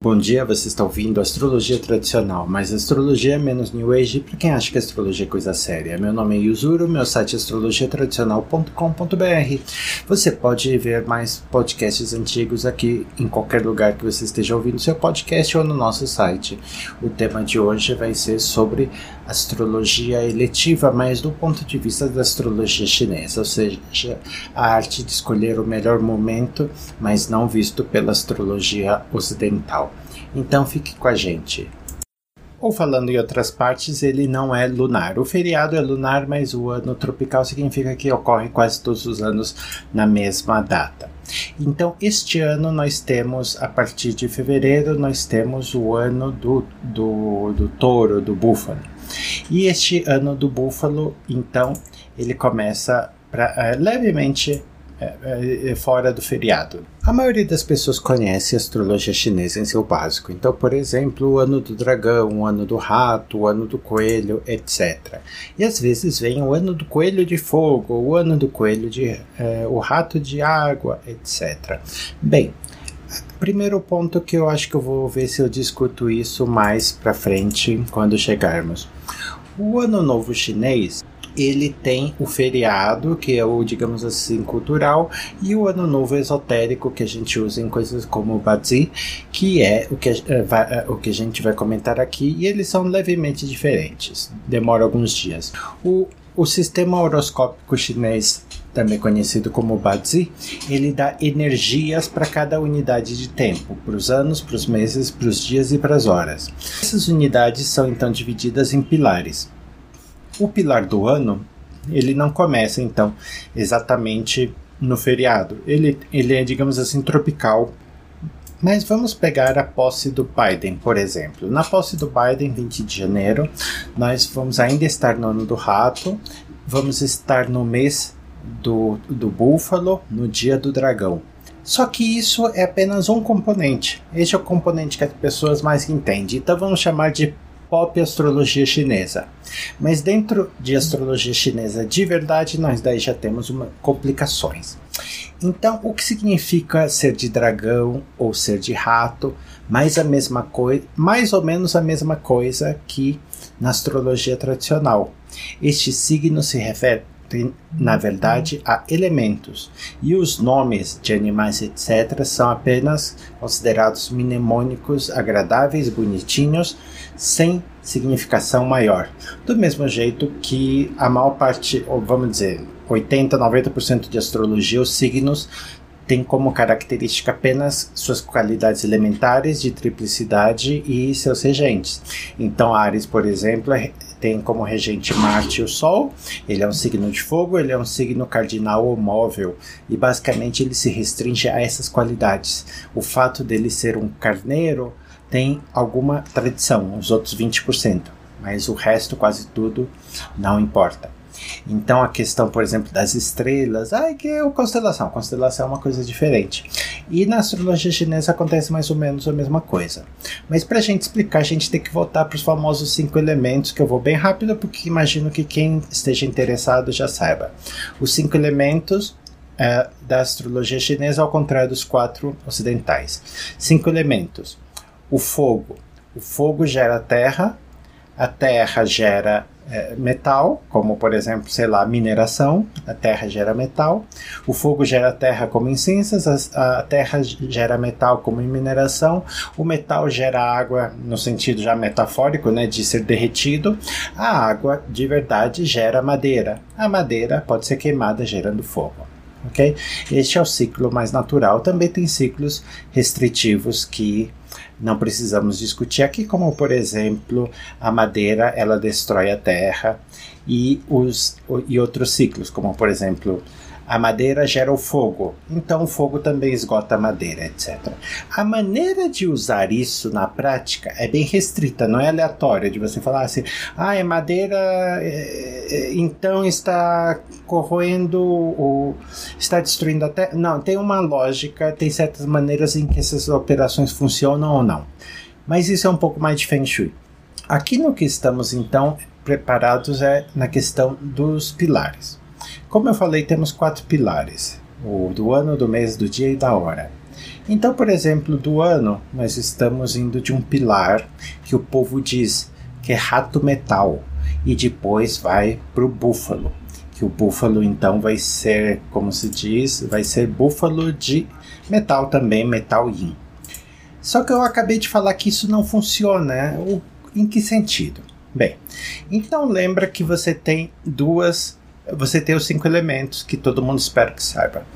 Bom dia, você está ouvindo Astrologia Tradicional, mas Astrologia é menos New Age para quem acha que Astrologia é coisa séria. Meu nome é Yuzuru, meu site é astrologiatradicional.com.br. Você pode ver mais podcasts antigos aqui em qualquer lugar que você esteja ouvindo seu podcast ou no nosso site. O tema de hoje vai ser sobre astrologia eletiva, mas do ponto de vista da astrologia chinesa, ou seja, a arte de escolher o melhor momento, mas não visto pela astrologia ocidental. Então fique com a gente. Ou falando em outras partes, ele não é lunar. O feriado é lunar, mas o ano tropical significa que ocorre quase todos os anos na mesma data. Então, este ano nós temos, a partir de fevereiro, nós temos o ano do, do, do touro, do búfalo. E este ano do búfalo, então, ele começa pra, é, levemente é, é, fora do feriado. A maioria das pessoas conhece a astrologia chinesa em seu básico. Então, por exemplo, o ano do dragão, o ano do rato, o ano do coelho, etc. E às vezes vem o ano do coelho de fogo, o ano do coelho de é, o rato de água, etc. Bem, primeiro ponto que eu acho que eu vou ver se eu discuto isso mais para frente quando chegarmos. O ano novo chinês ele tem o feriado, que é o, digamos assim, cultural, e o ano novo esotérico, que a gente usa em coisas como o Bazi, que é o que, é, vai, é, o que a gente vai comentar aqui, e eles são levemente diferentes, demora alguns dias. O, o sistema horoscópico chinês também conhecido como Bazi, ele dá energias para cada unidade de tempo, para os anos, para os meses, para os dias e para as horas. Essas unidades são então divididas em pilares. O pilar do ano, ele não começa então exatamente no feriado. Ele, ele é, digamos assim, tropical. Mas vamos pegar a posse do Biden, por exemplo. Na posse do Biden, 20 de janeiro, nós vamos ainda estar no ano do rato, vamos estar no mês do, do búfalo, no dia do dragão. Só que isso é apenas um componente. Este é o componente que as pessoas mais entendem. Então vamos chamar de pop astrologia chinesa. Mas dentro de astrologia chinesa de verdade, nós daí já temos uma, complicações. Então, o que significa ser de dragão ou ser de rato? Mais a mesma coisa, mais ou menos a mesma coisa que na astrologia tradicional. Este signo se refere na verdade, a elementos, e os nomes de animais, etc., são apenas considerados mnemônicos agradáveis, bonitinhos, sem significação maior. Do mesmo jeito que a maior parte, ou vamos dizer, 80, 90% de astrologia, os signos tem como característica apenas suas qualidades elementares de triplicidade e seus regentes. Então, Ares, por exemplo, é, tem como regente Marte o Sol, ele é um signo de fogo, ele é um signo cardinal ou móvel, e basicamente ele se restringe a essas qualidades. O fato dele ser um carneiro tem alguma tradição, os outros 20%, mas o resto, quase tudo, não importa. Então a questão, por exemplo, das estrelas, ai que é constelação, constelação é uma coisa diferente. E na astrologia chinesa acontece mais ou menos a mesma coisa. Mas para a gente explicar, a gente tem que voltar para os famosos cinco elementos, que eu vou bem rápido, porque imagino que quem esteja interessado já saiba. Os cinco elementos é, da astrologia chinesa, ao contrário dos quatro ocidentais. Cinco elementos: o fogo. O fogo gera terra, a terra gera é, metal, como por exemplo, sei lá, mineração, a terra gera metal, o fogo gera terra como em cinzas, a, a terra gera metal como mineração, o metal gera água no sentido já metafórico, né, de ser derretido, a água de verdade gera madeira, a madeira pode ser queimada gerando fogo. ok? Este é o ciclo mais natural. Também tem ciclos restritivos que não precisamos discutir aqui, como por exemplo a madeira ela destrói a terra e os e outros ciclos, como por exemplo a madeira gera o fogo, então o fogo também esgota a madeira, etc. A maneira de usar isso na prática é bem restrita, não é aleatória, de você falar assim, ah, é madeira, é, é, então está corroendo ou está destruindo a terra. Não, tem uma lógica, tem certas maneiras em que essas operações funcionam ou não. Mas isso é um pouco mais de Feng Shui. Aqui no que estamos então preparados é na questão dos pilares. Como eu falei, temos quatro pilares: o do ano, do mês, do dia e da hora. Então, por exemplo, do ano, nós estamos indo de um pilar que o povo diz que é rato metal e depois vai para o búfalo, que o búfalo então vai ser, como se diz, vai ser búfalo de metal também, metal yin. Só que eu acabei de falar que isso não funciona. Né? O, em que sentido? Bem, então lembra que você tem duas, você tem os cinco elementos que todo mundo espera que saiba.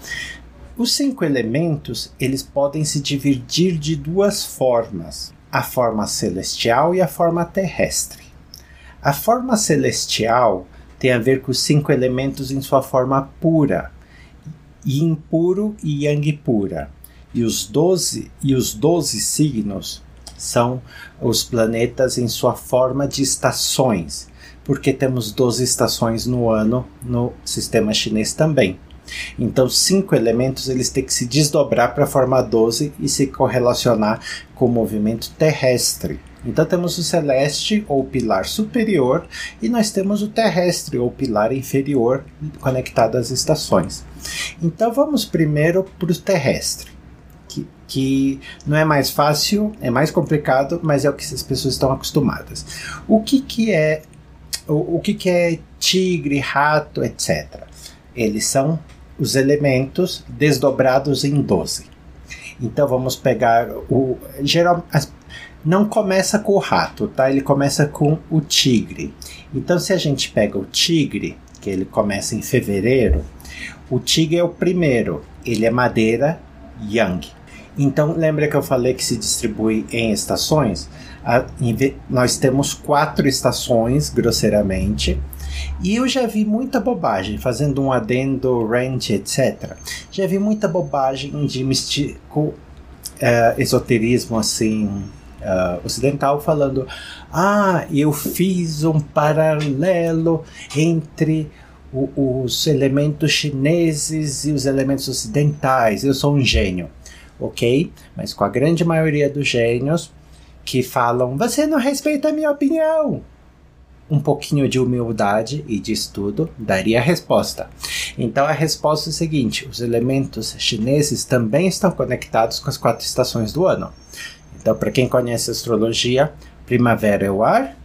Os cinco elementos eles podem se dividir de duas formas: a forma celestial e a forma terrestre. A forma celestial tem a ver com os cinco elementos em sua forma pura, yin puro e yang pura. E os doze e os doze signos são os planetas em sua forma de estações, porque temos 12 estações no ano no sistema chinês também. Então, cinco elementos eles têm que se desdobrar para formar 12 e se correlacionar com o movimento terrestre. Então temos o celeste ou pilar superior e nós temos o terrestre ou pilar inferior conectado às estações. Então vamos primeiro para o terrestre, que, que não é mais fácil, é mais complicado, mas é o que as pessoas estão acostumadas. O que, que é o, que, que é tigre, rato, etc. Eles são os elementos desdobrados em 12. Então vamos pegar o geral não começa com o rato, tá? Ele começa com o tigre. Então, se a gente pega o tigre, que ele começa em fevereiro, o tigre é o primeiro, ele é madeira yang. Então, lembra que eu falei que se distribui em estações? A, nós temos quatro estações, grosseiramente, e eu já vi muita bobagem, fazendo um adendo, ranch, etc. Já vi muita bobagem de místico, uh, esoterismo assim uh, ocidental falando: ah, eu fiz um paralelo entre o, os elementos chineses e os elementos ocidentais, eu sou um gênio. Ok? Mas com a grande maioria dos gênios que falam: você não respeita a minha opinião um pouquinho de humildade e de estudo daria a resposta. Então a resposta é a seguinte: os elementos chineses também estão conectados com as quatro estações do ano. Então, para quem conhece astrologia, primavera é o ar,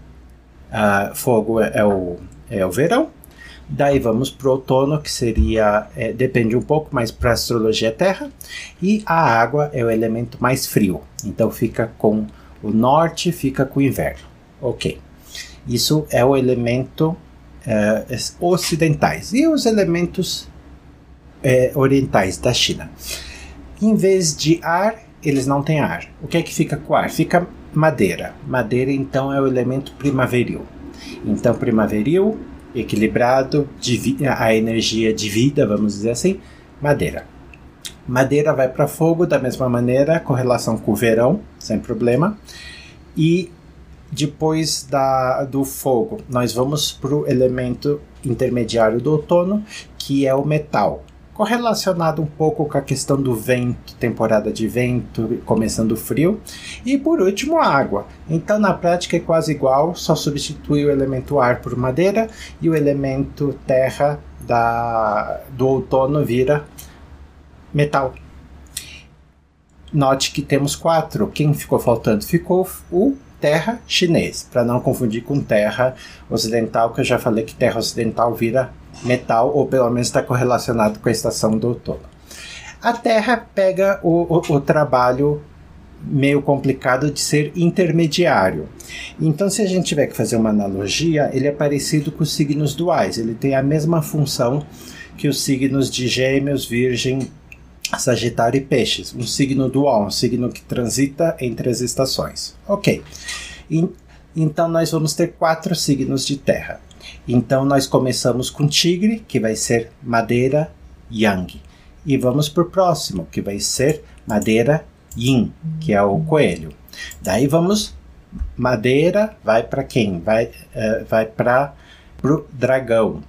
uh, fogo é, o, é o verão, Daí vamos para o outono, que seria, é, depende um pouco, mas para astrologia é terra. E a água é o elemento mais frio. Então fica com o norte, fica com o inverno. Ok. Isso é o elemento é, ocidentais. E os elementos é, orientais da China. Em vez de ar, eles não têm ar. O que é que fica com ar? Fica madeira. Madeira, então, é o elemento primaveril. Então, primaveril, equilibrado, a energia de vida, vamos dizer assim, madeira. Madeira vai para fogo da mesma maneira, correlação com o verão, sem problema. E depois da, do fogo, nós vamos para o elemento intermediário do outono, que é o metal correlacionado um pouco com a questão do vento, temporada de vento, começando frio. E por último, a água. Então, na prática é quase igual, só substitui o elemento ar por madeira e o elemento terra da, do outono vira metal. Note que temos quatro. Quem ficou faltando? Ficou o terra chinês, para não confundir com terra ocidental, que eu já falei que terra ocidental vira metal, ou pelo menos está correlacionado com a estação do outono. A Terra pega o, o, o trabalho meio complicado de ser intermediário. Então, se a gente tiver que fazer uma analogia, ele é parecido com os signos duais, ele tem a mesma função que os signos de Gêmeos, Virgem, Sagitário e Peixes. Um signo dual, um signo que transita entre as estações. Ok. E, então, nós vamos ter quatro signos de Terra. Então nós começamos com tigre, que vai ser madeira yang. E vamos para o próximo, que vai ser madeira yin, que é o coelho. Daí vamos madeira vai para quem? Vai uh, vai para o dragão.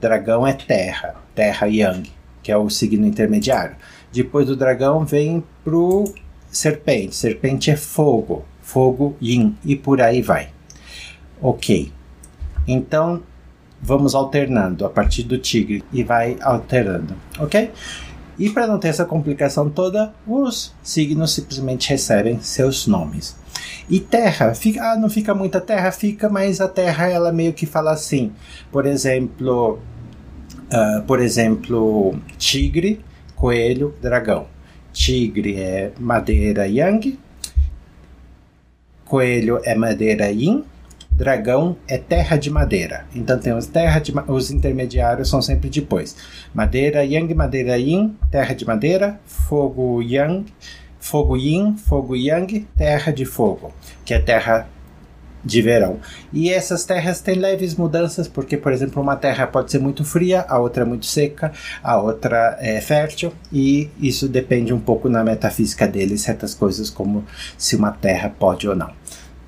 Dragão é terra, terra yang, que é o signo intermediário. Depois do dragão vem pro serpente. Serpente é fogo, fogo yin e por aí vai. Ok. Então vamos alternando a partir do tigre e vai alterando, ok? E para não ter essa complicação toda, os signos simplesmente recebem seus nomes. E terra, fica, ah, não fica muita terra, fica, mas a terra ela meio que fala assim. Por exemplo, uh, por exemplo, tigre, coelho, dragão. Tigre é madeira yang, coelho é madeira yin, dragão é terra de madeira. Então temos terra de os intermediários são sempre depois. Madeira yang, madeira yin, terra de madeira, fogo yang, fogo yin, fogo yang, terra de fogo, que é terra de verão. E essas terras têm leves mudanças, porque, por exemplo, uma terra pode ser muito fria, a outra é muito seca, a outra é fértil, e isso depende um pouco na metafísica deles, certas coisas como se uma terra pode ou não.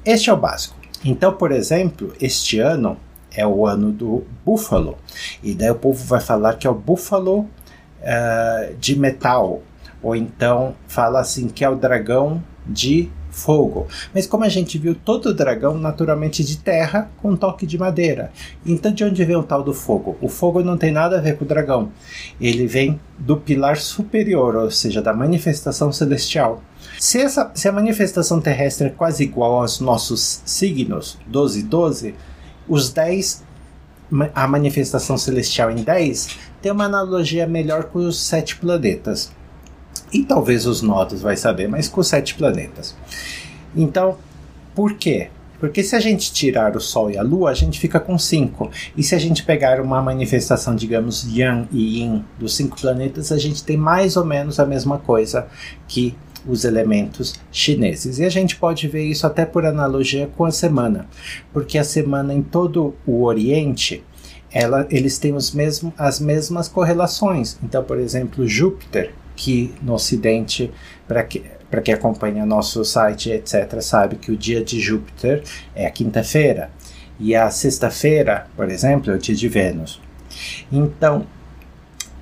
Este é o básico. Então, por exemplo, este ano é o ano do búfalo, e daí o povo vai falar que é o búfalo uh, de metal, ou então fala assim que é o dragão de fogo. Mas como a gente viu todo dragão naturalmente de terra com toque de madeira. Então de onde vem o tal do fogo? O fogo não tem nada a ver com o dragão. Ele vem do pilar superior, ou seja, da manifestação celestial. Se, essa, se a manifestação terrestre é quase igual aos nossos signos, 12 e 12, os 10, a manifestação celestial em 10, tem uma analogia melhor com os sete planetas e talvez os nodos vai saber, mas com sete planetas. Então, por quê? Porque se a gente tirar o Sol e a Lua, a gente fica com cinco. E se a gente pegar uma manifestação, digamos, Yang e Yin dos cinco planetas, a gente tem mais ou menos a mesma coisa que os elementos chineses. E a gente pode ver isso até por analogia com a semana, porque a semana em todo o Oriente, ela, eles têm os as mesmas correlações. Então, por exemplo, Júpiter que no Ocidente, para que, para quem acompanha nosso site, etc., sabe que o dia de Júpiter é a quinta-feira e a sexta-feira, por exemplo, é o dia de Vênus. Então,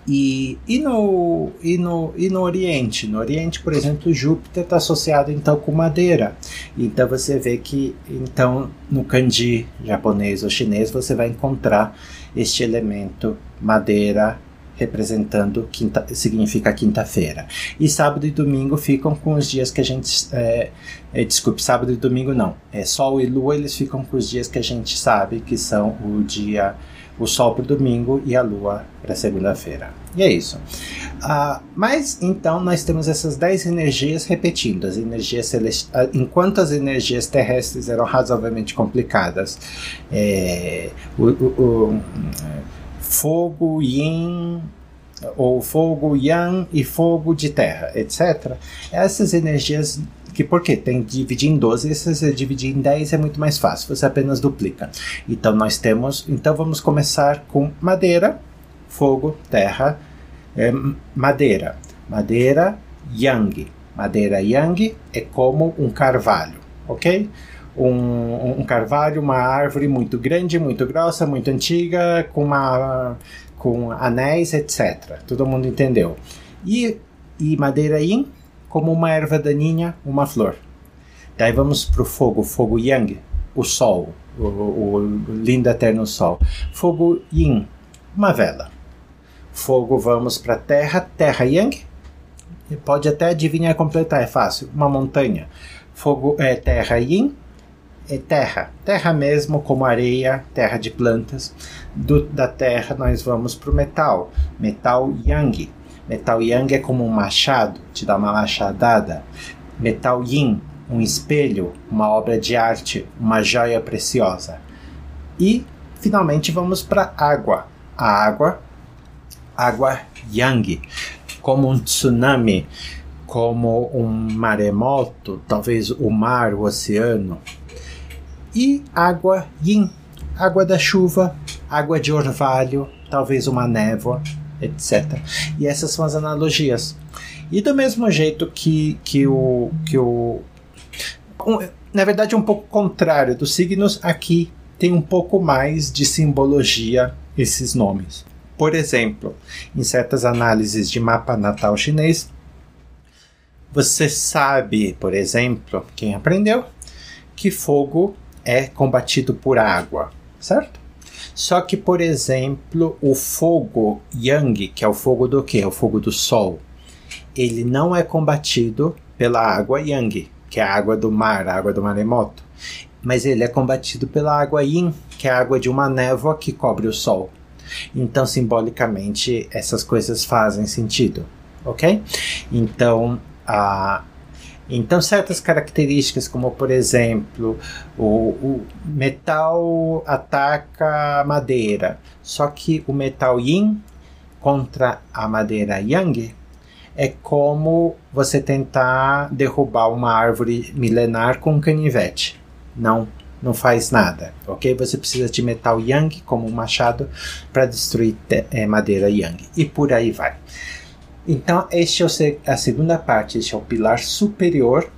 e, e, no, e, no, e no Oriente? No Oriente, por exemplo, Júpiter está associado então com madeira. Então você vê que então no kanji japonês ou chinês você vai encontrar este elemento madeira representando quinta, significa quinta-feira. E sábado e domingo ficam com os dias que a gente. É, é, desculpe, sábado e domingo não. É Sol e Lua, eles ficam com os dias que a gente sabe que são o dia. O Sol para o domingo e a Lua para segunda-feira. E é isso. Uh, mas então nós temos essas 10 energias repetindo. As energias celestiais, enquanto as energias terrestres eram razoavelmente complicadas, é, o, o, o fogo yin ou fogo yang e fogo de terra, etc. Essas energias que porque tem dividir em 12, se dividir em 10 é muito mais fácil, você apenas duplica. Então nós temos, então vamos começar com madeira, fogo, terra, é, madeira. Madeira yang. Madeira yang é como um carvalho, ok? Um, um carvalho, uma árvore muito grande, muito grossa, muito antiga, com, uma, com anéis, etc. Todo mundo entendeu. E, e madeira yin como uma erva daninha, uma flor. Daí vamos para o fogo, fogo yang, o sol, o, o, lindo eterno sol. Fogo yin, uma vela. Fogo, vamos para terra, terra yang. Pode até adivinhar completar, é fácil. Uma montanha. Fogo é terra yin, é terra, terra mesmo, como areia, terra de plantas. Do, da terra nós vamos para o metal, metal yang. Metal yang é como um machado, te dá uma machadada. Metal yin, um espelho, uma obra de arte, uma joia preciosa. E finalmente vamos para água. A água, água yang, como um tsunami, como um maremoto, talvez o mar, o oceano, e água yin, água da chuva, água de orvalho, talvez uma névoa, etc. E essas são as analogias. E do mesmo jeito que, que o. Que o um, na verdade, um pouco contrário dos signos, aqui tem um pouco mais de simbologia esses nomes. Por exemplo, em certas análises de mapa natal chinês, você sabe, por exemplo, quem aprendeu, que fogo é combatido por água, certo? Só que, por exemplo, o fogo Yang, que é o fogo do quê? O fogo do sol, ele não é combatido pela água Yang, que é a água do mar, a água do maremoto, mas ele é combatido pela água Yin, que é a água de uma névoa que cobre o sol. Então, simbolicamente, essas coisas fazem sentido, ok? Então, a então, certas características, como por exemplo, o, o, metal ataca madeira, só que o metal yin contra a madeira yang é como você tentar derrubar uma árvore milenar com um canivete. Não, não faz nada, ok? Você precisa de metal yang como um machado para destruir é, madeira yang e por aí vai. Então, este é a segunda parte, este é o pilar superior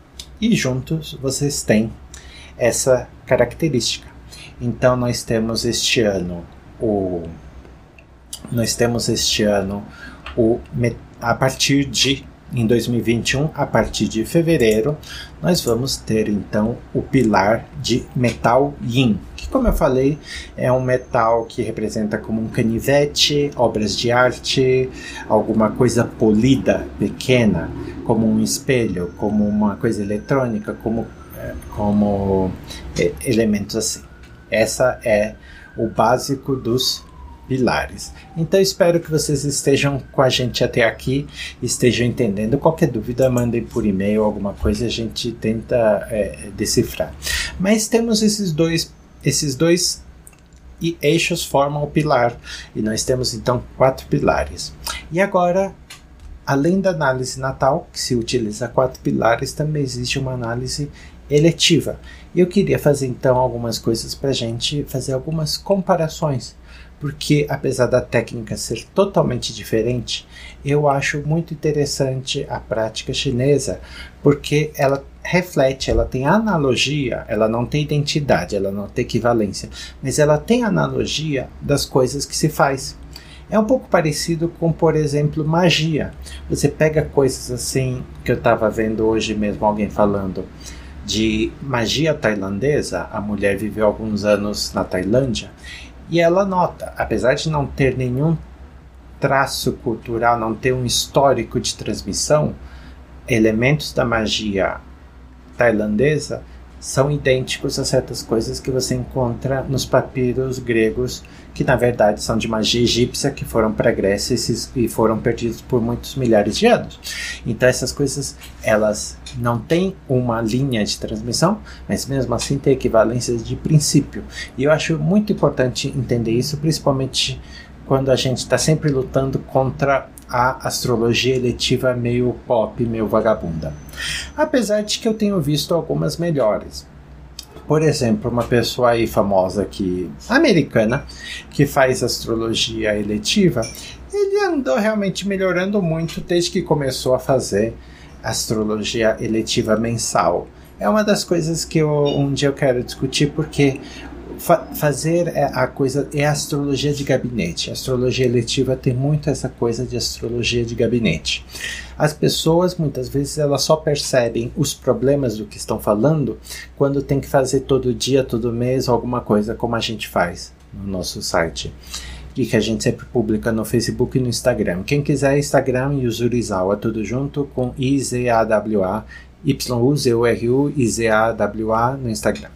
e juntos vocês têm essa característica. Então, nós temos este ano o nós temos este ano o a partir de em 2021, a partir de fevereiro, nós vamos ter então o pilar de metal yin, que como eu falei, é um metal que representa como um canivete, obras de arte, alguma coisa polida, pequena, como um espelho, como uma coisa eletrônica, como é, como é, elementos assim. Essa é o básico dos pilares. Então espero que vocês estejam com a gente até aqui, estejam entendendo. Qualquer dúvida, mandem por e-mail, alguma coisa, a gente tenta é, decifrar. Mas temos esses dois, esses dois e eixos formam o pilar e nós temos então quatro pilares. E agora, além da análise natal, que se utiliza quatro pilares, também existe uma análise eletiva. Eu queria fazer então algumas coisas para a gente fazer algumas comparações porque apesar da técnica ser totalmente diferente, eu acho muito interessante a prática chinesa, porque ela reflete, ela tem analogia, ela não tem identidade, ela não tem equivalência, mas ela tem analogia das coisas que se faz. É um pouco parecido com, por exemplo, magia. Você pega coisas assim que eu estava vendo hoje mesmo alguém falando de magia tailandesa. A mulher viveu alguns anos na Tailândia e ela nota, apesar de não ter nenhum traço cultural, não ter um histórico de transmissão, elementos da magia tailandesa são idênticos a certas coisas que você encontra nos papiros gregos, que na verdade são de magia egípcia, que foram para a Grécia e foram perdidos por muitos milhares de anos. Então essas coisas, elas não têm uma linha de transmissão, mas mesmo assim têm equivalências de princípio. E eu acho muito importante entender isso, principalmente quando a gente está sempre lutando contra a astrologia eletiva meio pop, meio vagabunda. Apesar de que eu tenho visto algumas melhores. Por exemplo, uma pessoa aí famosa aqui, americana, que faz astrologia eletiva, ele andou realmente melhorando muito desde que começou a fazer astrologia eletiva mensal. É uma das coisas que eu, um dia eu quero discutir porque fa fazer é a coisa é a astrologia de gabinete. A astrologia eletiva tem muito essa coisa de astrologia de gabinete. As pessoas muitas vezes elas só percebem os problemas do que estão falando quando tem que fazer todo dia, todo mês alguma coisa como a gente faz no nosso site e que a gente sempre publica no Facebook e no Instagram. Quem quiser Instagram, Yuzurizawa, tudo junto com I-Z-A-W-A Y-U-Z-U-R-U e no Instagram.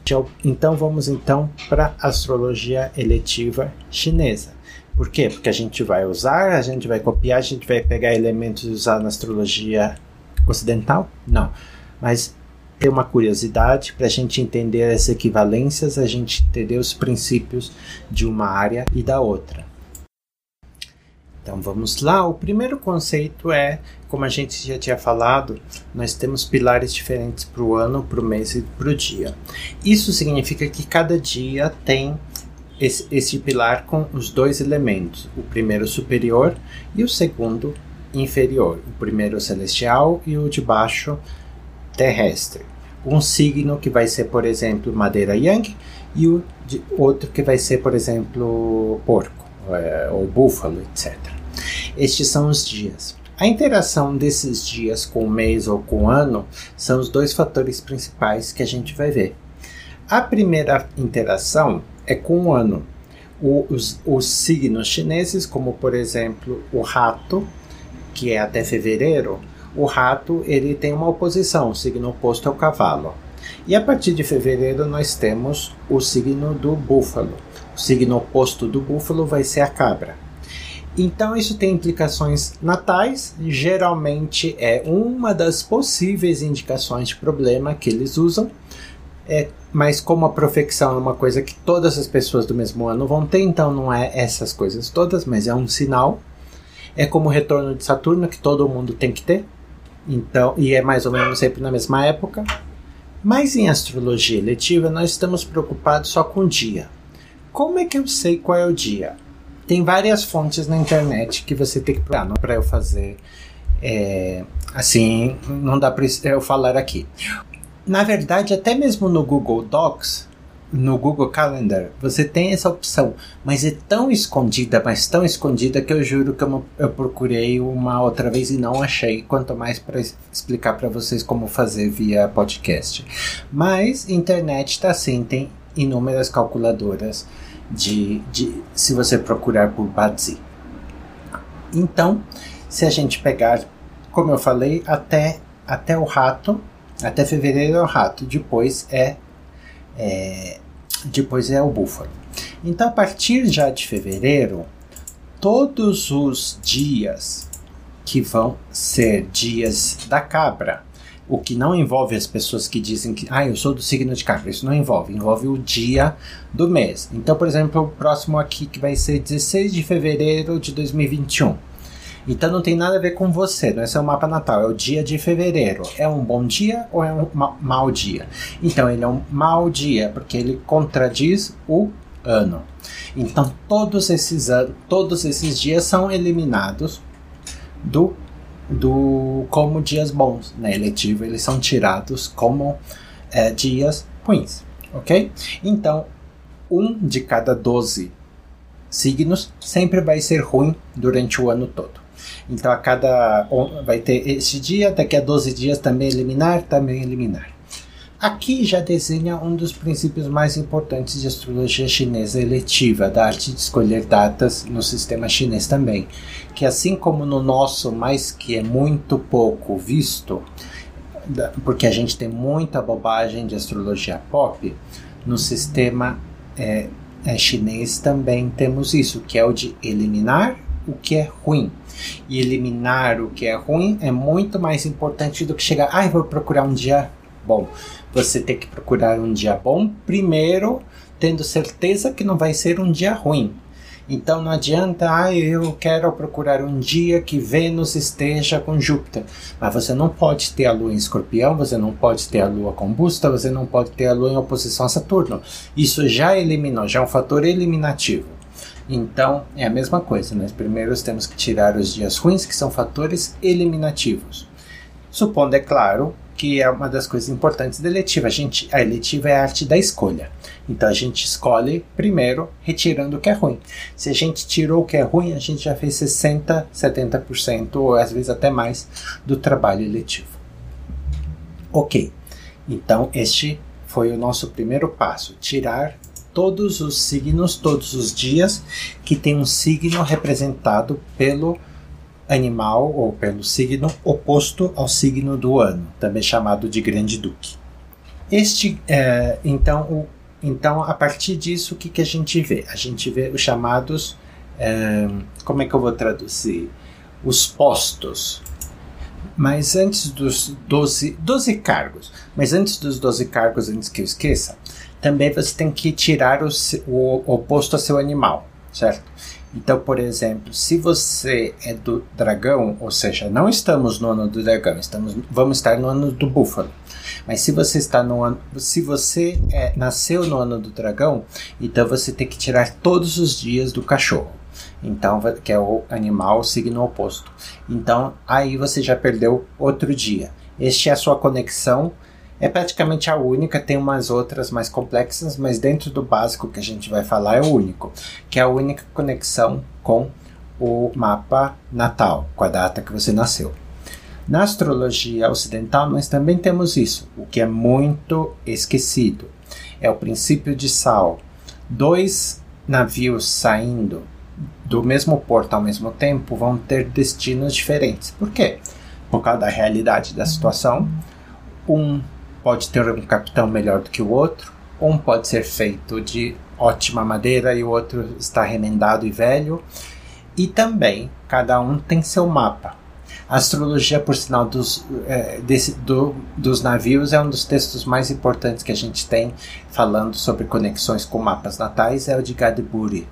Então vamos então para astrologia eletiva chinesa. Por quê? Porque a gente vai usar, a gente vai copiar, a gente vai pegar elementos e usar na astrologia ocidental? Não. Mas ter uma curiosidade para a gente entender as equivalências, a gente entender os princípios de uma área e da outra. Então vamos lá. O primeiro conceito é, como a gente já tinha falado, nós temos pilares diferentes para o ano, para o mês e para o dia. Isso significa que cada dia tem esse, esse pilar com os dois elementos: o primeiro superior e o segundo inferior. O primeiro celestial e o de baixo terrestre. Um signo que vai ser, por exemplo, madeira yang e o outro que vai ser, por exemplo, porco é, ou búfalo, etc. Estes são os dias. A interação desses dias com o mês ou com o ano são os dois fatores principais que a gente vai ver. A primeira interação é com o ano. os, os signos chineses, como por exemplo o rato, que é até fevereiro, o rato ele tem uma oposição, o signo oposto é o cavalo. E a partir de fevereiro nós temos o signo do búfalo. O signo oposto do búfalo vai ser a cabra. Então isso tem implicações natais, geralmente é uma das possíveis indicações de problema que eles usam. É, mas como a profecção é uma coisa que todas as pessoas do mesmo ano vão ter, então não é essas coisas todas, mas é um sinal. É como o retorno de Saturno que todo mundo tem que ter. Então, e é mais ou menos sempre na mesma época. Mas em astrologia eletiva nós estamos preocupados só com o dia. Como é que eu sei qual é o dia? Tem várias fontes na internet que você tem que procurar para eu fazer. É, assim, não dá para eu falar aqui. Na verdade, até mesmo no Google Docs, no Google Calendar, você tem essa opção, mas é tão escondida, mas tão escondida que eu juro que eu, eu procurei uma outra vez e não achei, quanto mais para explicar para vocês como fazer via podcast. Mas internet está assim, tem inúmeras calculadoras de, de se você procurar por Bazi. Então, se a gente pegar, como eu falei, até, até o rato, até fevereiro é o rato, depois é, é depois é o búfalo. Então, a partir já de fevereiro, todos os dias que vão ser dias da cabra, o que não envolve as pessoas que dizem que, ah, eu sou do signo de cabra, isso não envolve, envolve o dia do mês. Então, por exemplo, o próximo aqui que vai ser 16 de fevereiro de 2021. Então não tem nada a ver com você, não é seu mapa natal, é o dia de fevereiro. É um bom dia ou é um ma mau dia? Então ele é um mau dia, porque ele contradiz o ano. Então todos esses, todos esses dias são eliminados do, do como dias bons. Na né? eletiva eles são tirados como é, dias ruins, ok? Então um de cada 12 signos sempre vai ser ruim durante o ano todo. Então a cada vai ter esse dia, daqui a 12 dias também eliminar, também eliminar. Aqui já desenha um dos princípios mais importantes de astrologia chinesa eletiva, da arte de escolher datas no sistema chinês também, que assim como no nosso, mas que é muito pouco visto, porque a gente tem muita bobagem de astrologia pop, no sistema é, é, chinês também temos isso, que é o de eliminar o que é ruim. E eliminar o que é ruim é muito mais importante do que chegar, ah, vou procurar um dia bom. Você tem que procurar um dia bom primeiro, tendo certeza que não vai ser um dia ruim. Então não adianta, ah, eu quero procurar um dia que Vênus esteja com Júpiter. Mas você não pode ter a Lua em Escorpião, você não pode ter a Lua combusta, você não pode ter a Lua em oposição a Saturno. Isso já eliminou, já é um fator eliminativo. Então, é a mesma coisa, nós primeiro temos que tirar os dias ruins, que são fatores eliminativos. Supondo, é claro, que é uma das coisas importantes da eletiva. A, gente, a eletiva é a arte da escolha. Então a gente escolhe primeiro retirando o que é ruim. Se a gente tirou o que é ruim, a gente já fez 60, 70% ou às vezes até mais do trabalho eletivo. Ok, então este foi o nosso primeiro passo: tirar todos os signos, todos os dias que tem um signo representado pelo animal ou pelo signo oposto ao signo do ano, também chamado de Grande Duque. Este, é, então, o, então, a partir disso, o que, que a gente vê? A gente vê os chamados, é, como é que eu vou traduzir? Os postos. Mas antes dos 12, 12 cargos, mas antes dos 12 cargos, antes que eu esqueça, também você tem que tirar o, o oposto ao seu animal, certo? Então, por exemplo, se você é do dragão, ou seja, não estamos no ano do dragão, estamos, vamos estar no ano do búfalo. Mas se você está no ano, se você é, nasceu no ano do dragão, então você tem que tirar todos os dias do cachorro. Então, que é o animal signo oposto. Então, aí você já perdeu outro dia. Este é a sua conexão é praticamente a única, tem umas outras mais complexas, mas dentro do básico que a gente vai falar é o único, que é a única conexão com o mapa natal, com a data que você nasceu. Na astrologia ocidental, nós também temos isso, o que é muito esquecido. É o princípio de Sal. Dois navios saindo do mesmo porto ao mesmo tempo vão ter destinos diferentes. Por quê? Por causa da realidade da situação. Um pode ter um capitão melhor do que o outro, um pode ser feito de ótima madeira e o outro está remendado e velho. E também cada um tem seu mapa. A astrologia, por sinal, dos, é, desse, do, dos navios é um dos textos mais importantes que a gente tem falando sobre conexões com mapas natais, é o de Gadeburi,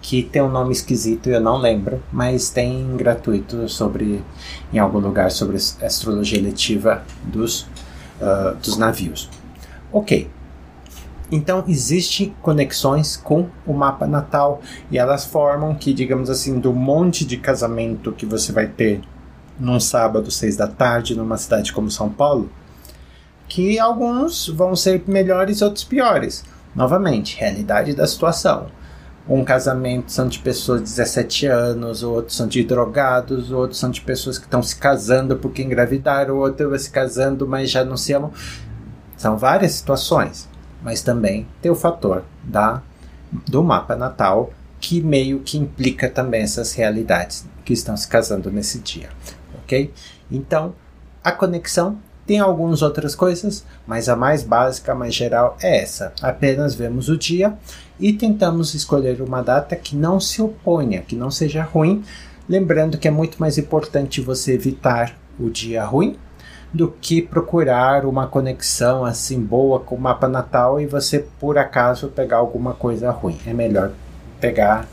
que tem um nome esquisito, eu não lembro, mas tem gratuito sobre em algum lugar sobre astrologia eletiva dos, uh, dos navios. Ok. Então existem conexões com o mapa natal e elas formam que, digamos assim, do monte de casamento que você vai ter num sábado, seis da tarde, numa cidade como São Paulo, que alguns vão ser melhores, outros piores. Novamente, realidade da situação. Um casamento são de pessoas de 17 anos, outros são de drogados, outros são de pessoas que estão se casando porque engravidaram, outro se casando, mas já não se amam. São várias situações, mas também tem o fator da, do mapa natal que meio que implica também essas realidades que estão se casando nesse dia ok? Então, a conexão tem algumas outras coisas, mas a mais básica, a mais geral é essa. Apenas vemos o dia e tentamos escolher uma data que não se oponha, que não seja ruim, lembrando que é muito mais importante você evitar o dia ruim do que procurar uma conexão assim boa com o mapa natal e você por acaso pegar alguma coisa ruim. É melhor pegar,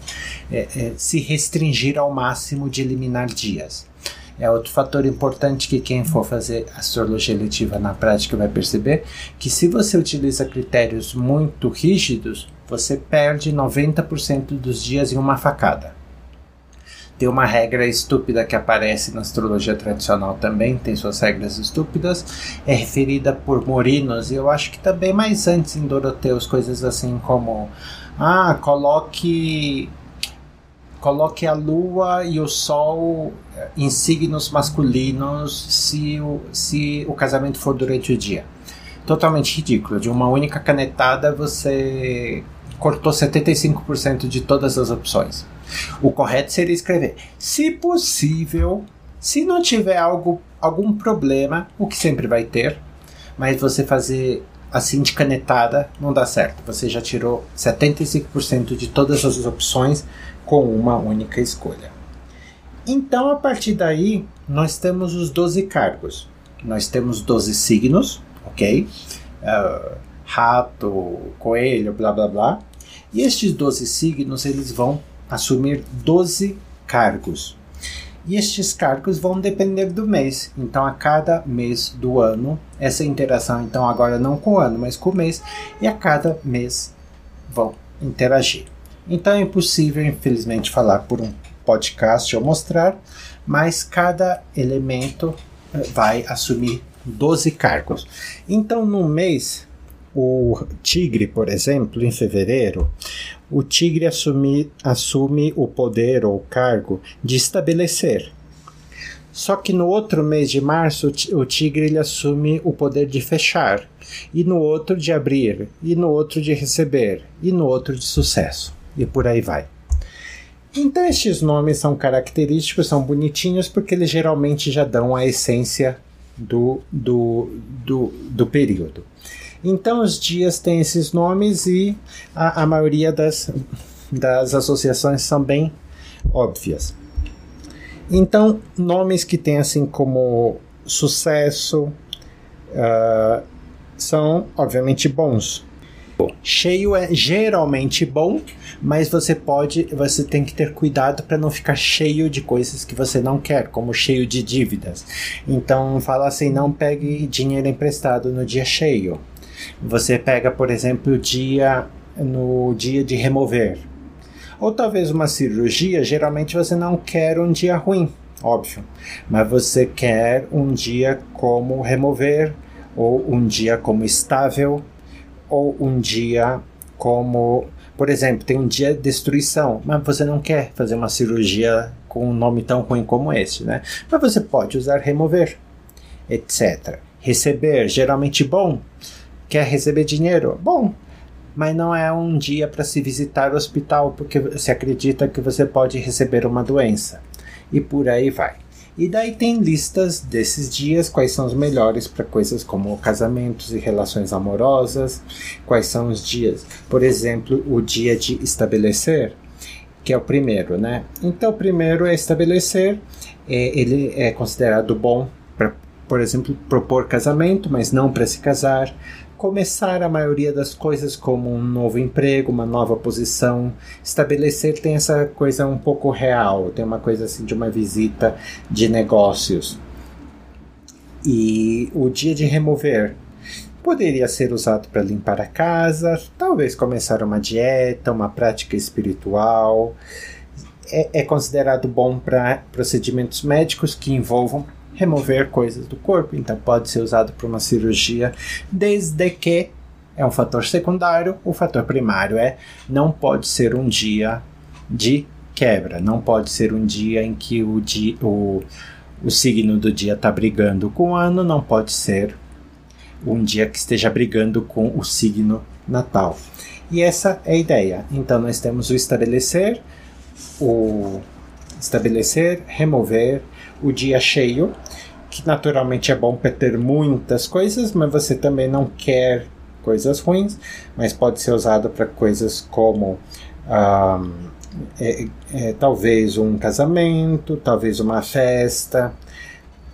é, é, se restringir ao máximo de eliminar dias. É outro fator importante que quem for fazer astrologia eletiva na prática vai perceber que se você utiliza critérios muito rígidos, você perde 90% dos dias em uma facada. Tem uma regra estúpida que aparece na astrologia tradicional também, tem suas regras estúpidas, é referida por Morinos, e eu acho que também mais antes em Doroteus, coisas assim como: ah, coloque coloque a lua e o sol eh, em signos masculinos se o, se o casamento for durante o dia. Totalmente ridículo. De uma única canetada você cortou 75% de todas as opções. O correto seria escrever: se possível, se não tiver algo, algum problema, o que sempre vai ter, mas você fazer assim de canetada não dá certo. Você já tirou 75% de todas as opções com uma única escolha. Então, a partir daí, nós temos os 12 cargos. Nós temos 12 signos, ok? Uh, rato, coelho, blá blá blá. E estes 12 signos, eles vão assumir 12 cargos. E estes cargos vão depender do mês. Então, a cada mês do ano, essa interação, então, agora não com o ano, mas com o mês, e a cada mês vão interagir. Então é impossível, infelizmente, falar por um podcast ou mostrar, mas cada elemento eh, vai assumir 12 cargos. Então, no mês, o tigre, por exemplo, em fevereiro, o tigre assume, assume o poder ou cargo de estabelecer. Só que no outro mês de março, o tigre ele assume o poder de fechar, e no outro de abrir, e no outro de receber, e no outro de sucesso e por aí vai. Então estes nomes são característicos, são bonitinhos, porque eles geralmente já dão a essência do, do, do, do período. Então os dias têm esses nomes e a, a maioria das, das associações são bem óbvias. Então, nomes que têm assim como sucesso uh, são obviamente bons. Cheio é geralmente bom, mas você pode, você tem que ter cuidado para não ficar cheio de coisas que você não quer, como cheio de dívidas. Então, fala assim, não pegue dinheiro emprestado no dia cheio. Você pega, por exemplo, o dia no dia de remover. Ou talvez uma cirurgia, geralmente você não quer um dia ruim, óbvio, mas você quer um dia como remover ou um dia como estável ou um dia como, por exemplo, tem um dia de destruição, mas você não quer fazer uma cirurgia com um nome tão ruim como esse, né? Mas você pode usar remover, etc. Receber, geralmente bom. Quer receber dinheiro? Bom. mas não é um dia para se visitar o hospital porque se acredita que você pode receber uma doença. E por aí vai. E daí tem listas desses dias, quais são os melhores para coisas como casamentos e relações amorosas, quais são os dias. Por exemplo, o dia de estabelecer, que é o primeiro, né? Então, o primeiro é estabelecer, é, ele é considerado bom para, por exemplo, propor casamento, mas não para se casar começar a maioria das coisas como um novo emprego, uma nova posição. Estabelecer tem essa coisa um pouco real, tem uma coisa assim de uma visita de negócios. E o dia de remover poderia ser usado para limpar a casa, talvez começar uma dieta, uma prática espiritual. É, é considerado bom para procedimentos médicos que envolvam remover coisas do corpo, então pode ser usado para uma cirurgia, desde que é um fator secundário, o fator primário é não pode ser um dia de quebra, não pode ser um dia em que o, dia, o, o signo do dia está brigando com o ano, não pode ser um dia que esteja brigando com o signo natal. E essa é a ideia. Então nós temos o estabelecer, o estabelecer, remover, o dia cheio, que naturalmente é bom para ter muitas coisas, mas você também não quer coisas ruins, mas pode ser usado para coisas como é, é, talvez um casamento, talvez uma festa,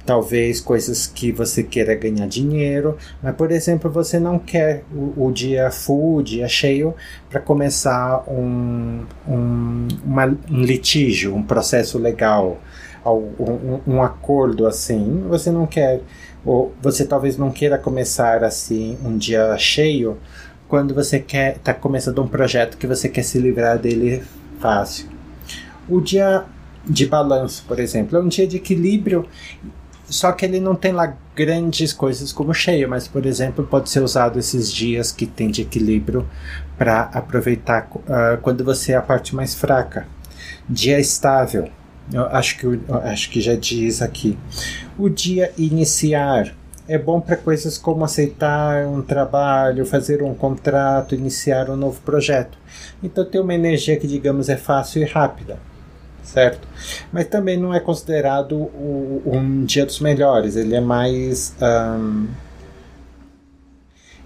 talvez coisas que você queira ganhar dinheiro, mas por exemplo você não quer o, o dia full, o dia cheio para começar um, um, uma, um litígio, um processo legal um, um acordo assim, você não quer, ou você talvez não queira começar assim um dia cheio quando você quer está começando um projeto que você quer se livrar dele fácil. O dia de balanço, por exemplo, é um dia de equilíbrio, só que ele não tem lá grandes coisas como cheio, mas por exemplo pode ser usado esses dias que tem de equilíbrio para aproveitar uh, quando você é a parte mais fraca. Dia estável eu acho que, acho que já diz aqui. O dia iniciar é bom para coisas como aceitar um trabalho, fazer um contrato, iniciar um novo projeto. Então tem uma energia que, digamos, é fácil e rápida, certo? Mas também não é considerado o, um dia dos melhores. Ele é mais um,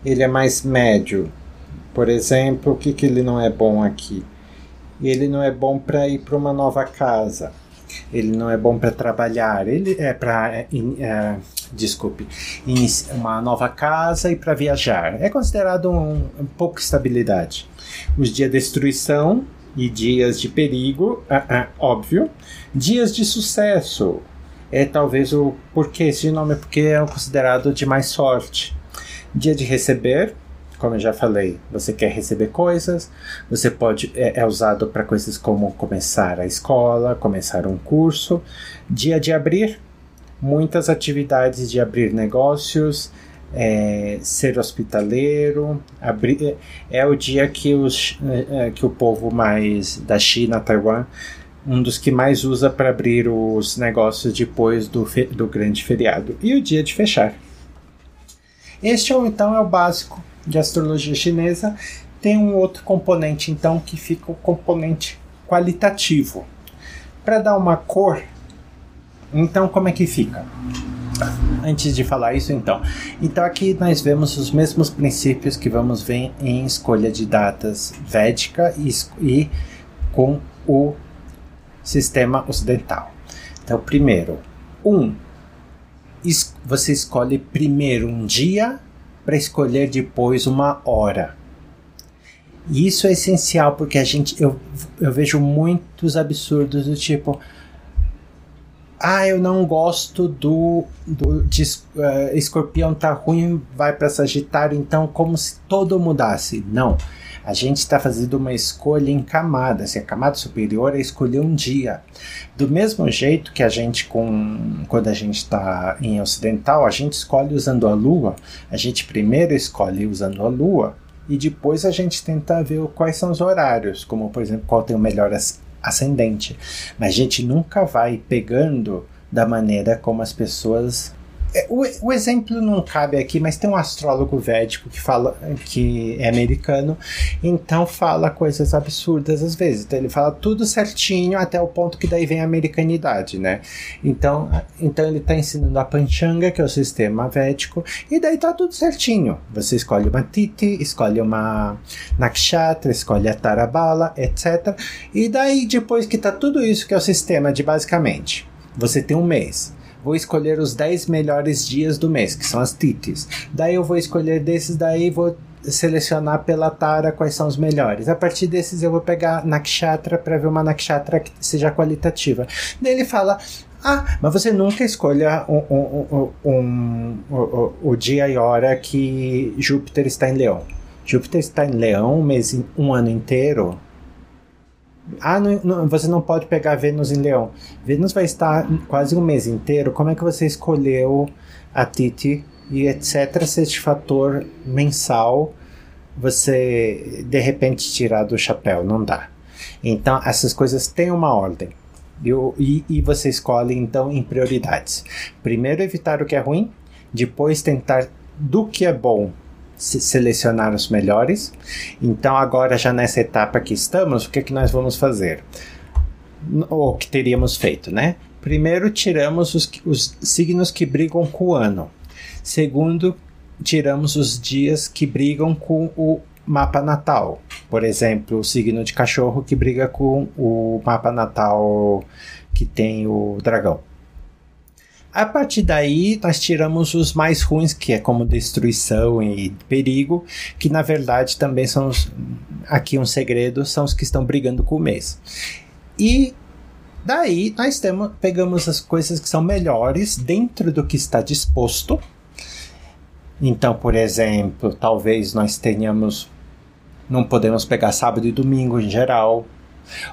ele é mais médio. Por exemplo, o que, que ele não é bom aqui? Ele não é bom para ir para uma nova casa ele não é bom para trabalhar, ele é para é, é, desculpe, uma nova casa e para viajar. É considerado um, um pouco estabilidade. Os dias de destruição e dias de perigo, uh, uh, óbvio. Dias de sucesso é talvez o porquê esse nome é porque é considerado de mais sorte. Dia de receber como eu já falei, você quer receber coisas, você pode é, é usado para coisas como começar a escola, começar um curso, dia de abrir, muitas atividades de abrir negócios, é, ser hospitaleiro, abrir, é, é o dia que, os, é, é, que o povo mais da China, Taiwan, um dos que mais usa para abrir os negócios depois do, do grande feriado, e o dia de fechar. Este então é o básico de astrologia chinesa, tem um outro componente, então, que fica o componente qualitativo. Para dar uma cor, então, como é que fica? Antes de falar isso, então. Então, aqui nós vemos os mesmos princípios que vamos ver em escolha de datas védica e, e com o sistema ocidental. Então, primeiro, um, você escolhe primeiro um dia para escolher depois uma hora. E isso é essencial porque a gente eu, eu vejo muitos absurdos do tipo ah, eu não gosto do, do de, uh, escorpião tá ruim, vai para Sagitário, então como se todo mudasse. Não. A gente está fazendo uma escolha em camadas, e a camada superior é escolher um dia. Do mesmo jeito que a gente, com, quando a gente está em ocidental, a gente escolhe usando a lua, a gente primeiro escolhe usando a lua e depois a gente tenta ver quais são os horários, como por exemplo, qual tem o melhor ascendente. Mas a gente nunca vai pegando da maneira como as pessoas o, o, exemplo não cabe aqui, mas tem um astrólogo védico que fala que é americano, então fala coisas absurdas às vezes. Então ele fala tudo certinho até o ponto que daí vem a americanidade, né? Então, então ele está ensinando a Panchanga, que é o sistema védico, e daí tá tudo certinho. Você escolhe uma Titi, escolhe uma Nakshatra, escolhe a Tarabala, etc. E daí depois que tá tudo isso que é o sistema de basicamente, você tem um mês vou escolher os 10 melhores dias do mês, que são as titis. Daí eu vou escolher desses daí, vou selecionar pela tara quais são os melhores. A partir desses eu vou pegar nakshatra para ver uma nakshatra que seja qualitativa. Daí ele fala: ah, mas você nunca escolha um, um, um, o dia e hora que Júpiter está em Leão. Júpiter está em Leão um, mês, um ano inteiro. Ah, não, não, você não pode pegar Vênus em Leão. Vênus vai estar quase um mês inteiro. Como é que você escolheu a Titi e etc. Se este fator mensal você de repente tirar do chapéu, não dá. Então essas coisas têm uma ordem. E, e você escolhe então em prioridades. Primeiro evitar o que é ruim, depois tentar do que é bom selecionar os melhores. Então, agora, já nessa etapa que estamos, o que, é que nós vamos fazer? Ou que teríamos feito, né? Primeiro, tiramos os, os signos que brigam com o ano. Segundo, tiramos os dias que brigam com o mapa natal. Por exemplo, o signo de cachorro que briga com o mapa natal que tem o dragão. A partir daí, nós tiramos os mais ruins, que é como destruição e perigo, que na verdade também são os, aqui um segredo, são os que estão brigando com o mês. E daí nós temos, pegamos as coisas que são melhores dentro do que está disposto. Então, por exemplo, talvez nós tenhamos não podemos pegar sábado e domingo em geral,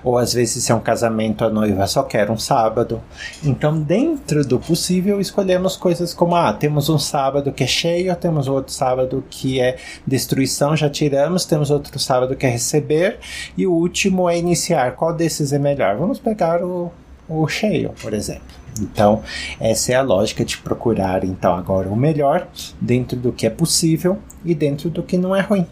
ou às vezes, se é um casamento, a noiva só quer um sábado. Então, dentro do possível, escolhemos coisas como: ah, temos um sábado que é cheio, temos outro sábado que é destruição, já tiramos, temos outro sábado que é receber, e o último é iniciar. Qual desses é melhor? Vamos pegar o, o cheio, por exemplo. Então, essa é a lógica de procurar então agora o melhor dentro do que é possível e dentro do que não é ruim.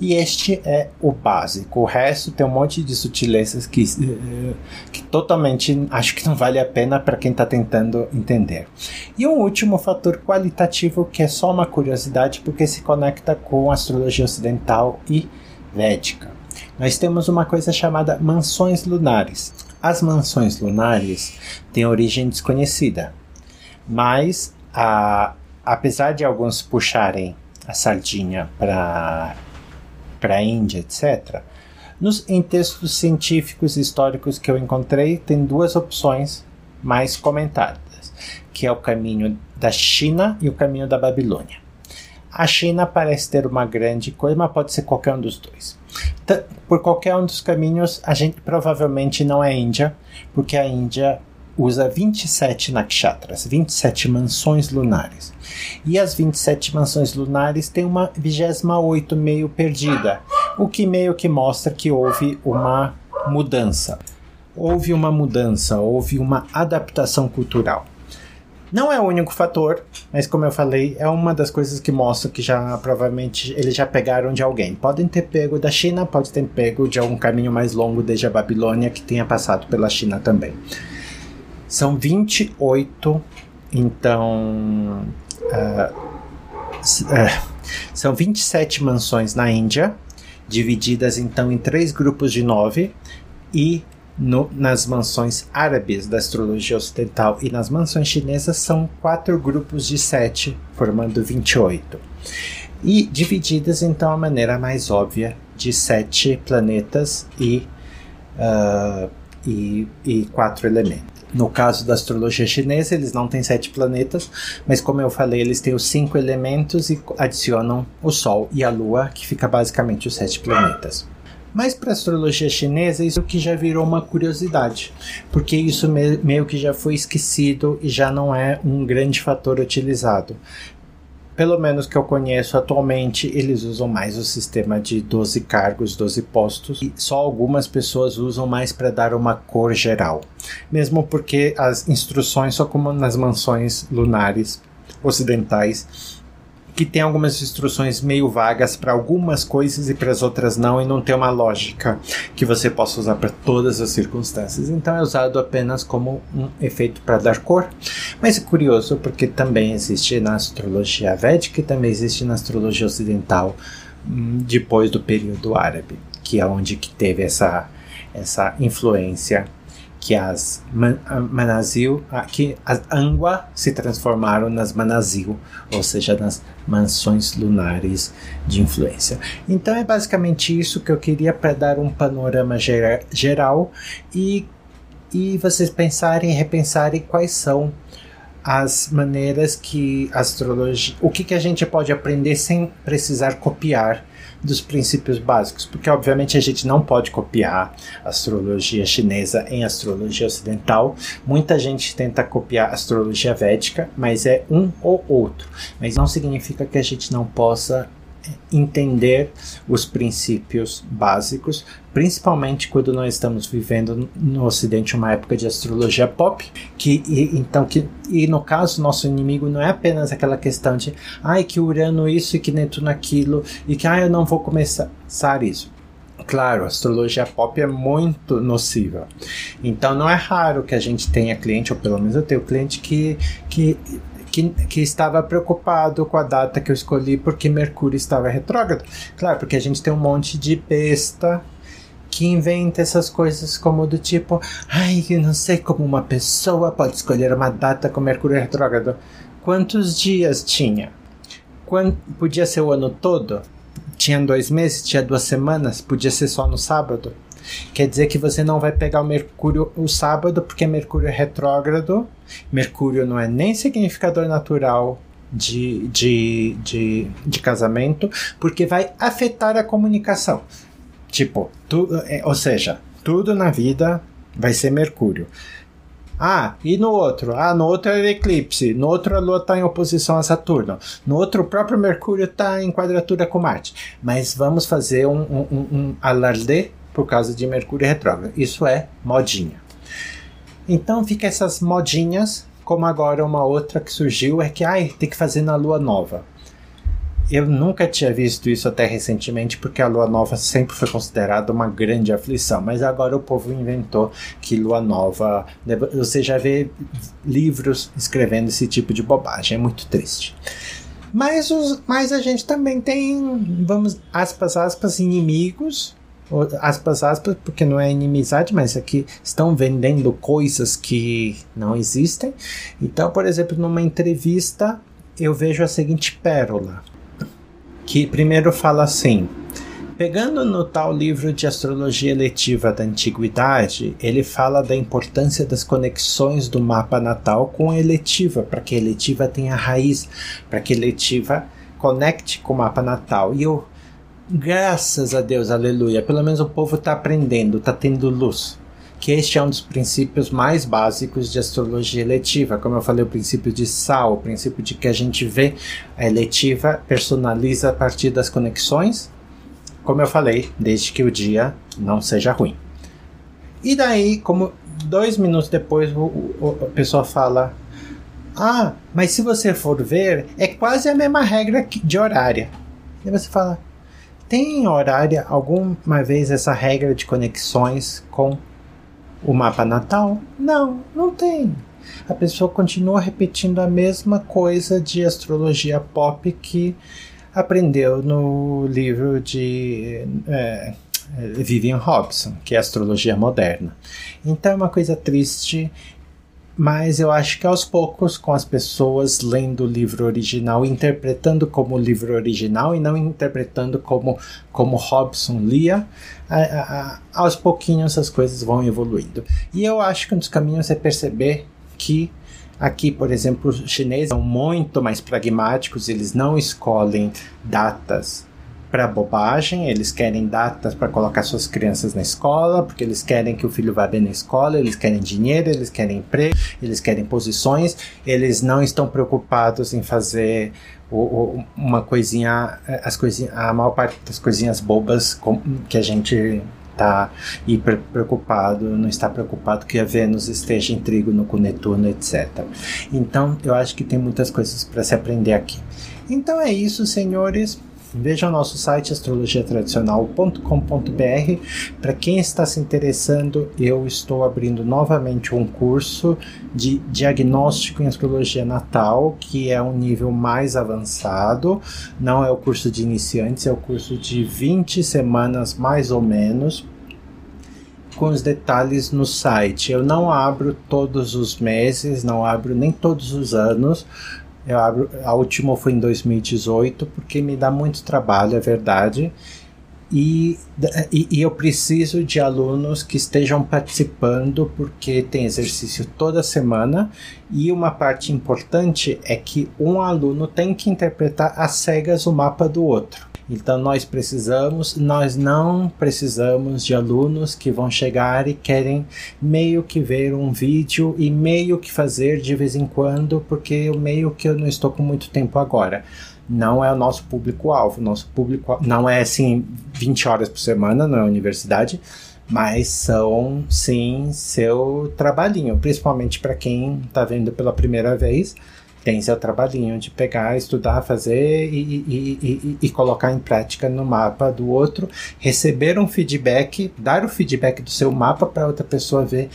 E este é o básico. O resto tem um monte de sutilezas que, eh, que totalmente acho que não vale a pena para quem está tentando entender. E um último fator qualitativo que é só uma curiosidade porque se conecta com astrologia ocidental e védica. Nós temos uma coisa chamada mansões lunares. As mansões lunares têm origem desconhecida, mas a, apesar de alguns puxarem a sardinha para para a Índia, etc. Nos, em textos científicos e históricos que eu encontrei, tem duas opções mais comentadas, que é o caminho da China e o caminho da Babilônia. A China parece ter uma grande coisa, mas pode ser qualquer um dos dois. Por qualquer um dos caminhos, a gente provavelmente não é Índia, porque a Índia usa 27 nakshatras, 27 mansões lunares. E as 27 mansões lunares têm uma 28 meio perdida, o que meio que mostra que houve uma mudança. Houve uma mudança, houve uma adaptação cultural. Não é o único fator, mas como eu falei, é uma das coisas que mostra que já provavelmente eles já pegaram de alguém. Podem ter pego da China, pode ter pego de algum caminho mais longo desde a Babilônia que tenha passado pela China também. São 28, então. Uh, uh, são 27 mansões na Índia, divididas então em três grupos de nove, e no, nas mansões árabes da astrologia ocidental e nas mansões chinesas são quatro grupos de sete, formando 28. E divididas então a maneira mais óbvia de sete planetas e, uh, e, e quatro elementos. No caso da astrologia chinesa, eles não têm sete planetas, mas como eu falei, eles têm os cinco elementos e adicionam o Sol e a Lua, que fica basicamente os sete planetas. Mas para a astrologia chinesa, isso que já virou uma curiosidade, porque isso meio que já foi esquecido e já não é um grande fator utilizado pelo menos que eu conheço atualmente, eles usam mais o sistema de 12 cargos, 12 postos, e só algumas pessoas usam mais para dar uma cor geral. Mesmo porque as instruções, só como nas mansões lunares, ocidentais que tem algumas instruções meio vagas para algumas coisas e para as outras não, e não tem uma lógica que você possa usar para todas as circunstâncias. Então é usado apenas como um efeito para dar cor. Mas é curioso porque também existe na astrologia védica e também existe na astrologia ocidental hum, depois do período árabe, que é onde que teve essa, essa influência que as man, manazil, que as angua se transformaram nas manazil, ou seja, nas mansões lunares de influência. Então é basicamente isso que eu queria para dar um panorama gera, geral e e vocês pensarem e repensarem quais são as maneiras que astrologia, o que, que a gente pode aprender sem precisar copiar dos princípios básicos, porque obviamente a gente não pode copiar astrologia chinesa em astrologia ocidental. Muita gente tenta copiar astrologia védica, mas é um ou outro. Mas não significa que a gente não possa entender os princípios básicos, principalmente quando nós estamos vivendo no Ocidente uma época de astrologia pop, que e, então que e no caso nosso inimigo não é apenas aquela questão de ai que Urano isso e que Netuno aquilo e que ai eu não vou começar isso. Claro, a astrologia pop é muito nociva. Então não é raro que a gente tenha cliente, ou pelo menos eu tenho cliente que, que que, que estava preocupado com a data que eu escolhi porque Mercúrio estava retrógrado. Claro, porque a gente tem um monte de besta que inventa essas coisas como do tipo, ai, eu não sei como uma pessoa pode escolher uma data com Mercúrio retrógrado. Quantos dias tinha? Quando, podia ser o ano todo? Tinha dois meses? Tinha duas semanas? Podia ser só no sábado? Quer dizer que você não vai pegar o Mercúrio o sábado, porque Mercúrio é retrógrado. Mercúrio não é nem significador natural de, de, de, de casamento, porque vai afetar a comunicação. Tipo, tu, é, ou seja, tudo na vida vai ser Mercúrio. Ah, e no outro? Ah, no outro é eclipse. No outro a Lua está em oposição a Saturno. No outro o próprio Mercúrio está em quadratura com Marte. Mas vamos fazer um, um, um alarde por causa de Mercúrio retrógrado. Isso é modinha. Então fica essas modinhas, como agora uma outra que surgiu é que ai, tem que fazer na lua nova. Eu nunca tinha visto isso até recentemente, porque a lua nova sempre foi considerada uma grande aflição, mas agora o povo inventou que lua nova. Você já vê livros escrevendo esse tipo de bobagem, é muito triste. Mas, os, mas a gente também tem, vamos, aspas, aspas, inimigos aspas, aspas, porque não é inimizade, mas aqui estão vendendo coisas que não existem. Então, por exemplo, numa entrevista, eu vejo a seguinte pérola, que primeiro fala assim. Pegando no tal livro de astrologia eletiva da antiguidade, ele fala da importância das conexões do mapa natal com a eletiva, para que a eletiva tenha raiz, para que a eletiva conecte com o mapa natal. E eu Graças a Deus, aleluia. Pelo menos o povo está aprendendo, está tendo luz. Que este é um dos princípios mais básicos de astrologia eletiva. Como eu falei, o princípio de Sal, o princípio de que a gente vê a eletiva personaliza a partir das conexões. Como eu falei, desde que o dia não seja ruim. E daí, como dois minutos depois, o, o, a pessoa fala: Ah, mas se você for ver, é quase a mesma regra de horária. E você fala: tem em horária alguma vez essa regra de conexões com o mapa natal? Não, não tem. A pessoa continua repetindo a mesma coisa de astrologia pop que aprendeu no livro de é, Vivian Robson, que é astrologia moderna. Então é uma coisa triste mas eu acho que aos poucos, com as pessoas lendo o livro original, interpretando como livro original e não interpretando como, como Robson lia, a, a, a, aos pouquinhos as coisas vão evoluindo. E eu acho que um dos caminhos é perceber que Aqui, por exemplo, os chineses são muito mais pragmáticos, eles não escolhem datas para bobagem, eles querem datas para colocar suas crianças na escola, porque eles querem que o filho vá bem na escola, eles querem dinheiro, eles querem emprego, eles querem posições, eles não estão preocupados em fazer uma coisinha, as coisinhas, a maior parte das coisinhas bobas que a gente está hiper preocupado, não está preocupado que a Vênus esteja em trígono com Netuno, etc. Então, eu acho que tem muitas coisas para se aprender aqui. Então é isso, senhores. Veja o nosso site astrologiatradicional.com.br. Para quem está se interessando, eu estou abrindo novamente um curso de diagnóstico em astrologia natal, que é um nível mais avançado. Não é o curso de iniciantes, é o curso de 20 semanas mais ou menos com os detalhes no site. Eu não abro todos os meses, não abro nem todos os anos, eu abro, a última foi em 2018, porque me dá muito trabalho, é verdade. E, e, e, eu preciso de alunos que estejam participando, porque tem exercício toda semana. E uma parte importante é que um aluno tem que interpretar às cegas o mapa do outro. Então nós precisamos, nós não precisamos de alunos que vão chegar e querem meio que ver um vídeo e meio que fazer de vez em quando, porque eu meio que eu não estou com muito tempo agora. Não é o nosso público-alvo. Nosso público não é assim 20 horas por semana, não é universidade, mas são sim seu trabalhinho, principalmente para quem está vendo pela primeira vez tem seu trabalhinho de pegar, estudar, fazer e, e, e, e, colocar em prática no mapa do outro, receber um feedback, dar o feedback do seu mapa para outra pessoa ver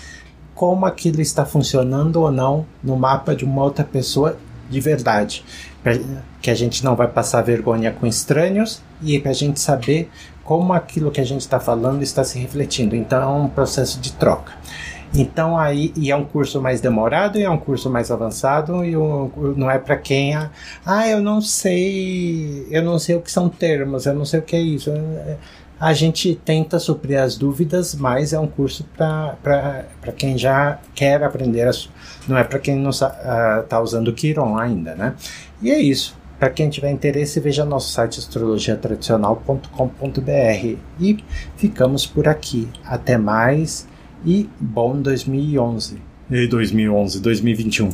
como aquilo está funcionando ou não no mapa de uma outra pessoa de verdade. Que a gente não vai passar vergonha com estranhos e para a gente saber como aquilo que a gente está falando está se refletindo. Então é um processo de troca. Então aí e é um curso mais demorado e é um curso mais avançado e um, não é para quem a, ah eu não sei eu não sei o que são termos eu não sei o que é isso a gente tenta suprir as dúvidas mas é um curso para quem já quer aprender a, não é para quem não está uh, usando o ainda né e é isso para quem tiver interesse, veja nosso site astrologiatradicional.com.br. E ficamos por aqui. Até mais e bom 2011. E 2011, 2021.